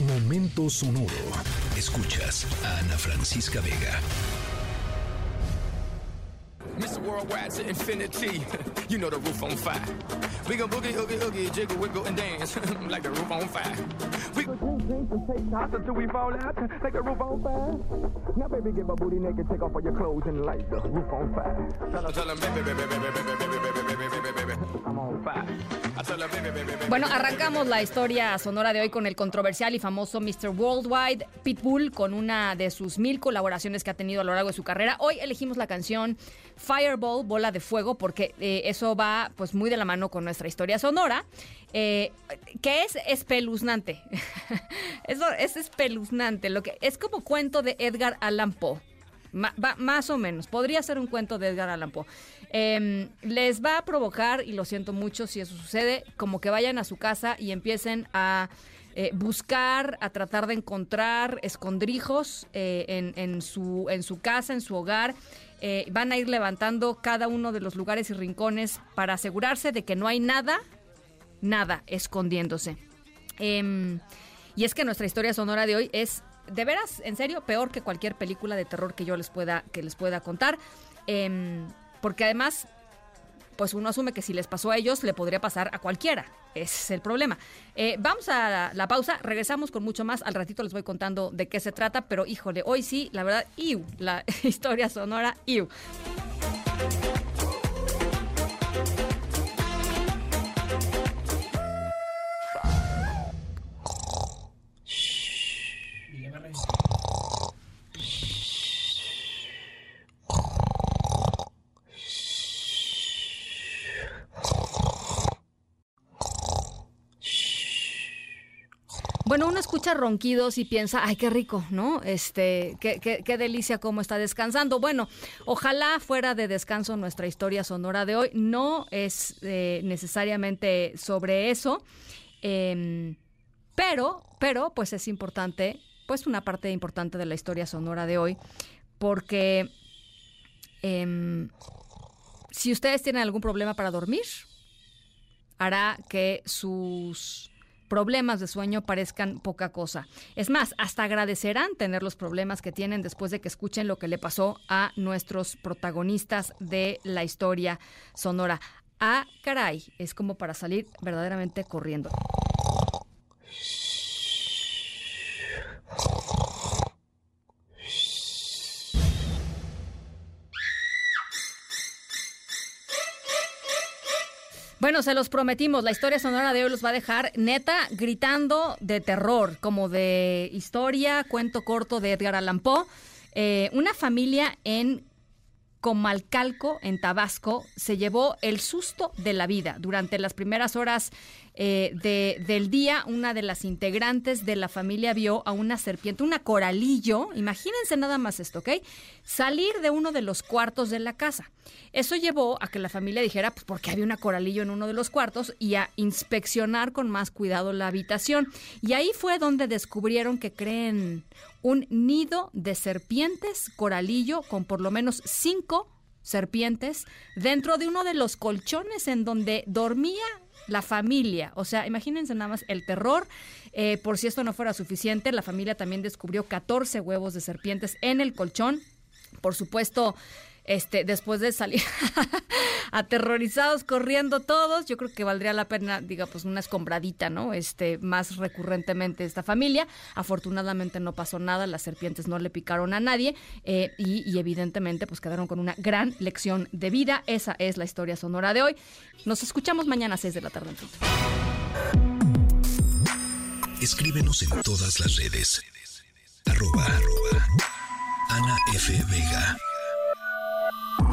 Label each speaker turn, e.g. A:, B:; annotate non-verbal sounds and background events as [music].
A: Momento sonoro. Escuchas a Ana Francisca Vega.
B: Mr. Worldwide to infinity. You know the roof on fire. We gon' boogie, oogie, oogie, jiggle, wiggle, and dance like the roof on fire. We gon' drink, drink, and take shots until we fall out like the roof on fire. Now, baby, get my booty naked, take off all your clothes and light the roof on fire. Tell 'em, tell 'em, baby, baby, baby, baby, baby, baby, baby, baby, baby, baby, I'm on fire.
C: Bueno, arrancamos la historia sonora de hoy con el controversial y famoso Mr. Worldwide Pitbull con una de sus mil colaboraciones que ha tenido a lo largo de su carrera. Hoy elegimos la canción Fireball, Bola de Fuego, porque eh, eso va pues muy de la mano con nuestra historia sonora, eh, que es espeluznante. [laughs] eso es espeluznante, lo que es como cuento de Edgar Allan Poe. Ma- va- más o menos, podría ser un cuento de Edgar Allan Poe. Em, les va a provocar, y lo siento mucho si eso sucede, como que vayan a su casa y empiecen a eh, buscar, a tratar de encontrar escondrijos eh, en, su, en su casa, en su hogar. Eh, van a ir levantando cada uno de los lugares y rincones para asegurarse de que no hay nada, nada escondiéndose. Em, y es que nuestra historia sonora de hoy es, de veras, en serio, peor que cualquier película de terror que yo les pueda, que les pueda contar. Em, porque además, pues uno asume que si les pasó a ellos, le podría pasar a cualquiera. Ese es el problema. Eh, vamos a la, pausa, regresamos con mucho más. Al ratito les voy contando de qué se trata, pero híjole, hoy sí, la verdad, iu, la [laughs] historia sonora, iu. Bueno, uno escucha ronquidos y piensa, ay, qué rico, ¿no? Este, qué, qué, qué delicia cómo está descansando. Bueno, ojalá fuera de descanso nuestra historia sonora de hoy. No es eh, necesariamente sobre eso, em, pero, pero, pues es importante, pues una parte importante de la historia sonora de hoy, porque em, si ustedes tienen algún problema para dormir, hará que sus problemas de sueño parezcan poca cosa. Es más, hasta agradecerán tener los problemas que tienen después de que escuchen lo que le pasó a nuestros protagonistas de la historia sonora. Ah, caray, es como para salir verdaderamente corriendo. Se los prometimos, la historia sonora de hoy los va a dejar neta gritando de terror, como de historia, cuento corto de Edgar Allan Poe. Eh, una familia en Comalcalco, en Tabasco, se llevó el susto de la vida. Durante las primeras horas eh, de- del día, una de las integrantes de la familia vio a una serpiente, una coralillo, imagínense nada más esto, ¿ok? Salir de uno de los cuartos de la casa. Eso llevó a que la familia dijera, pues porque había una coralillo en uno de los cuartos y a inspeccionar con más cuidado la habitación. Y ahí fue donde descubrieron que creen un nido de serpientes coralillo con por lo menos cinco serpientes dentro de uno de los colchones en donde dormía la familia. O sea, imagínense nada más el terror. Eh, por si esto no fuera suficiente, la familia también descubrió 14 huevos de serpientes en el colchón. Por supuesto, este, después de salir [laughs] aterrorizados, corriendo todos, yo creo que valdría la pena, diga, pues una escombradita, ¿no? Este, más recurrentemente esta familia. Afortunadamente no pasó nada, las serpientes no le picaron a nadie eh, y, evidentemente pues quedaron con una gran lección de vida. Esa es la historia sonora de hoy. Nos escuchamos mañana a 6 de la tarde en punto.
A: Escríbenos en todas las redes. Arroba, arroba. Ana F. Vega.